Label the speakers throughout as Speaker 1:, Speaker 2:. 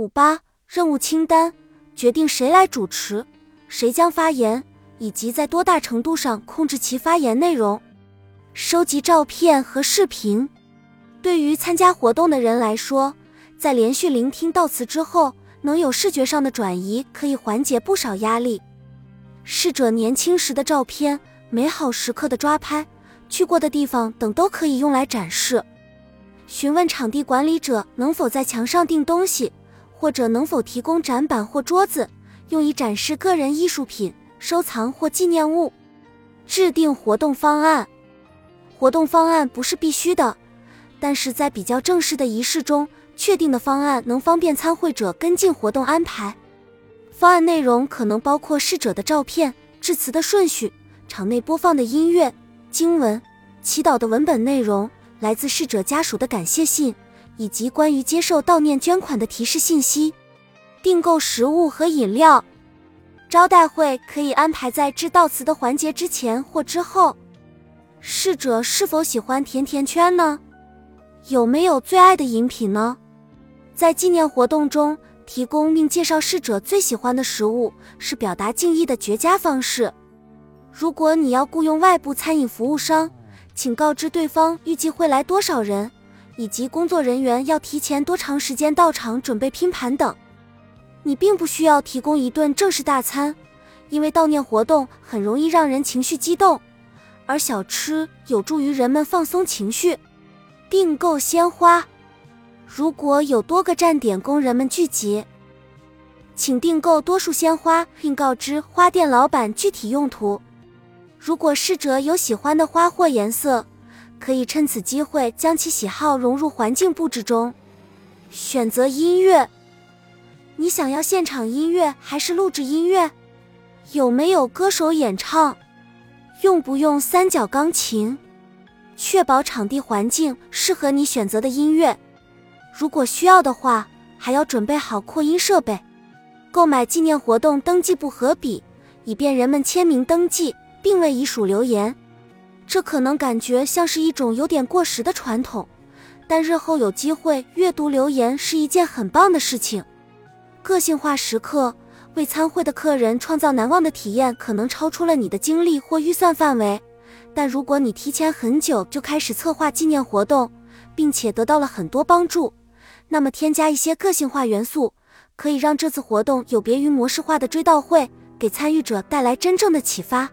Speaker 1: 五八任务清单决定谁来主持，谁将发言，以及在多大程度上控制其发言内容。收集照片和视频，对于参加活动的人来说，在连续聆听悼词之后，能有视觉上的转移，可以缓解不少压力。逝者年轻时的照片、美好时刻的抓拍、去过的地方等都可以用来展示。询问场地管理者能否在墙上钉东西，或者能否提供展板或桌子，用以展示个人艺术品、收藏或纪念物。制定活动方案。活动方案不是必须的，但是在比较正式的仪式中，确定的方案能方便参会者跟进活动安排。方案内容可能包括逝者的照片、致辞的顺序、场内播放的音乐、经文、祈祷的文本内容、来自逝者家属的感谢信，以及关于接受悼念捐款的提示信息。订购食物和饮料，招待会可以安排在致悼词的环节之前或之后。逝者是否喜欢甜甜圈呢？有没有最爱的饮品呢？在纪念活动中，提供并介绍逝者最喜欢的食物是表达敬意的绝佳方式。如果你要雇佣外部餐饮服务商，请告知对方预计会来多少人，以及工作人员要提前多长时间到场准备拼盘等。你并不需要提供一顿正式大餐，因为悼念活动很容易让人情绪激动。而小吃有助于人们放松情绪。订购鲜花，如果有多个站点供人们聚集，请订购多束鲜花，并告知花店老板具体用途。如果逝者有喜欢的花或颜色，可以趁此机会将其喜好融入环境布置中。选择音乐，你想要现场音乐还是录制音乐？有没有歌手演唱？用不用三角钢琴？确保场地环境适合你选择的音乐。如果需要的话，还要准备好扩音设备。购买纪念活动登记簿和笔，以便人们签名登记，并为遗属留言。这可能感觉像是一种有点过时的传统，但日后有机会阅读留言是一件很棒的事情。个性化时刻。为参会的客人创造难忘的体验，可能超出了你的精力或预算范围。但如果你提前很久就开始策划纪念活动，并且得到了很多帮助，那么添加一些个性化元素，可以让这次活动有别于模式化的追悼会，给参与者带来真正的启发。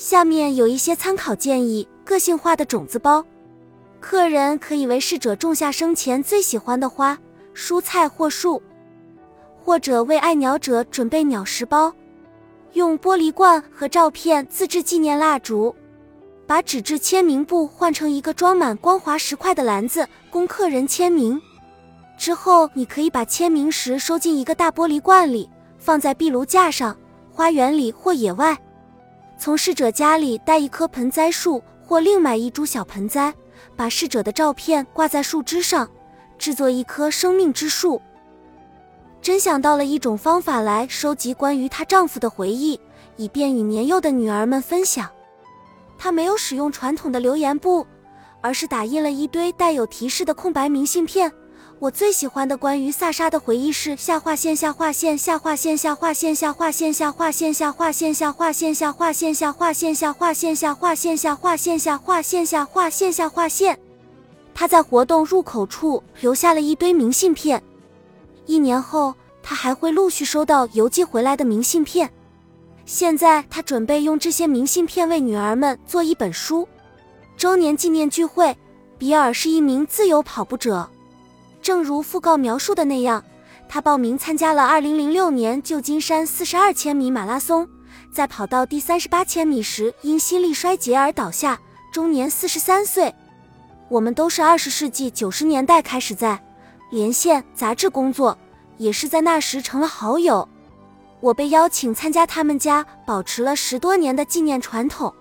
Speaker 1: 下面有一些参考建议：个性化的种子包，客人可以为逝者种下生前最喜欢的花、蔬菜或树。或者为爱鸟者准备鸟食包，用玻璃罐和照片自制纪念蜡烛，把纸质签名簿换成一个装满光滑石块的篮子，供客人签名。之后，你可以把签名石收进一个大玻璃罐里，放在壁炉架上、花园里或野外。从逝者家里带一棵盆栽树，或另买一株小盆栽，把逝者的照片挂在树枝上，制作一棵生命之树。真想到了一种方法来收集关于她丈夫的回忆，以便与年幼的女儿们分享。她没有使用传统的留言簿，而是打印了一堆带有提示的空白明信片。我最喜欢的关于萨莎的回忆是：下划线下划线下划线下划线下划线下划线下划线下划线下划线下划线下划线下划线下划线下划线下划线下划线。她在活动入口处留下了一堆明信片。一年后，他还会陆续收到邮寄回来的明信片。现在，他准备用这些明信片为女儿们做一本书。周年纪念聚会，比尔是一名自由跑步者，正如讣告描述的那样，他报名参加了2006年旧金山42千米马拉松，在跑到第38千米时因心力衰竭而倒下，终年43岁。我们都是20世纪90年代开始在。连线杂志工作，也是在那时成了好友。我被邀请参加他们家保持了十多年的纪念传统。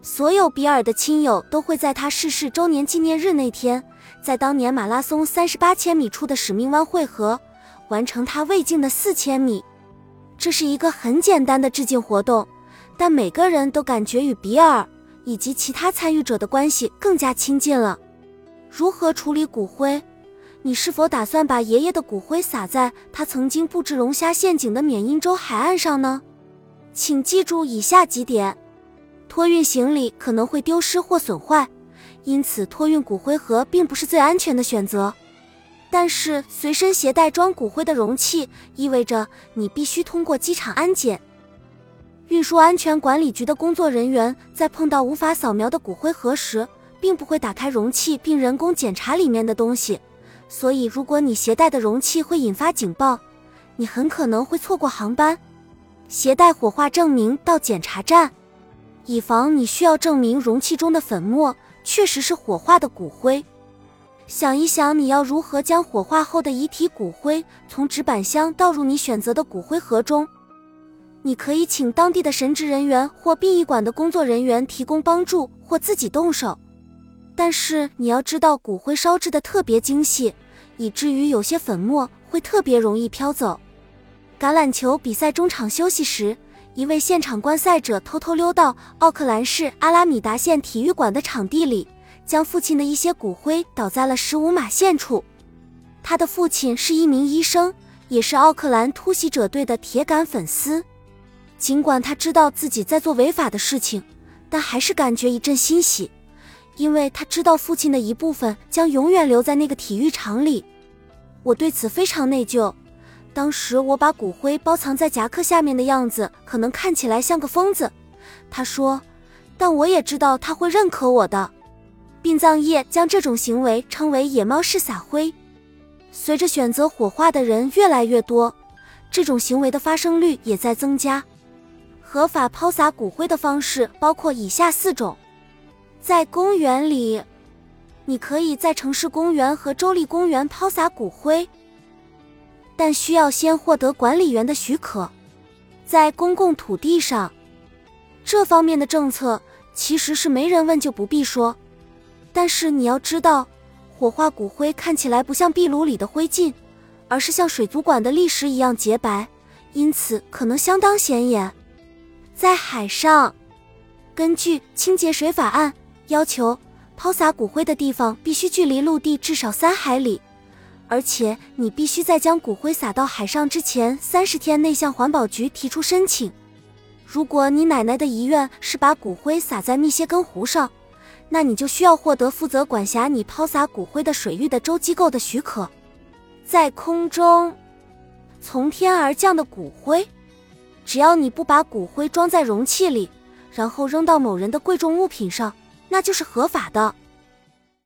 Speaker 1: 所有比尔的亲友都会在他逝世周年纪念日那天，在当年马拉松三十八千米处的使命湾汇合，完成他未尽的四千米。这是一个很简单的致敬活动，但每个人都感觉与比尔以及其他参与者的关系更加亲近了。如何处理骨灰？你是否打算把爷爷的骨灰撒在他曾经布置龙虾陷阱的缅因州海岸上呢？请记住以下几点：托运行李可能会丢失或损坏，因此托运骨灰盒并不是最安全的选择。但是随身携带装骨灰的容器，意味着你必须通过机场安检。运输安全管理局的工作人员在碰到无法扫描的骨灰盒时，并不会打开容器并人工检查里面的东西。所以，如果你携带的容器会引发警报，你很可能会错过航班。携带火化证明到检查站，以防你需要证明容器中的粉末确实是火化的骨灰。想一想，你要如何将火化后的遗体骨灰从纸板箱倒入你选择的骨灰盒中？你可以请当地的神职人员或殡仪馆的工作人员提供帮助，或自己动手。但是你要知道，骨灰烧制的特别精细，以至于有些粉末会特别容易飘走。橄榄球比赛中场休息时，一位现场观赛者偷偷溜到奥克兰市阿拉米达县体育馆的场地里。将父亲的一些骨灰倒在了十五码线处。他的父亲是一名医生，也是奥克兰突袭者队的铁杆粉丝。尽管他知道自己在做违法的事情，但还是感觉一阵欣喜，因为他知道父亲的一部分将永远留在那个体育场里。我对此非常内疚。当时我把骨灰包藏在夹克下面的样子，可能看起来像个疯子。他说，但我也知道他会认可我的。殡葬业将这种行为称为“野猫式撒灰”。随着选择火化的人越来越多，这种行为的发生率也在增加。合法抛洒骨灰的方式包括以下四种：在公园里，你可以在城市公园和州立公园抛洒骨灰，但需要先获得管理员的许可。在公共土地上，这方面的政策其实是没人问就不必说。但是你要知道，火化骨灰看起来不像壁炉里的灰烬，而是像水族馆的砾石一样洁白，因此可能相当显眼。在海上，根据清洁水法案要求，抛洒骨灰的地方必须距离陆地至少三海里，而且你必须在将骨灰撒到海上之前三十天内向环保局提出申请。如果你奶奶的遗愿是把骨灰撒在密歇根湖上，那你就需要获得负责管辖你抛洒骨灰的水域的州机构的许可。在空中从天而降的骨灰，只要你不把骨灰装在容器里，然后扔到某人的贵重物品上，那就是合法的。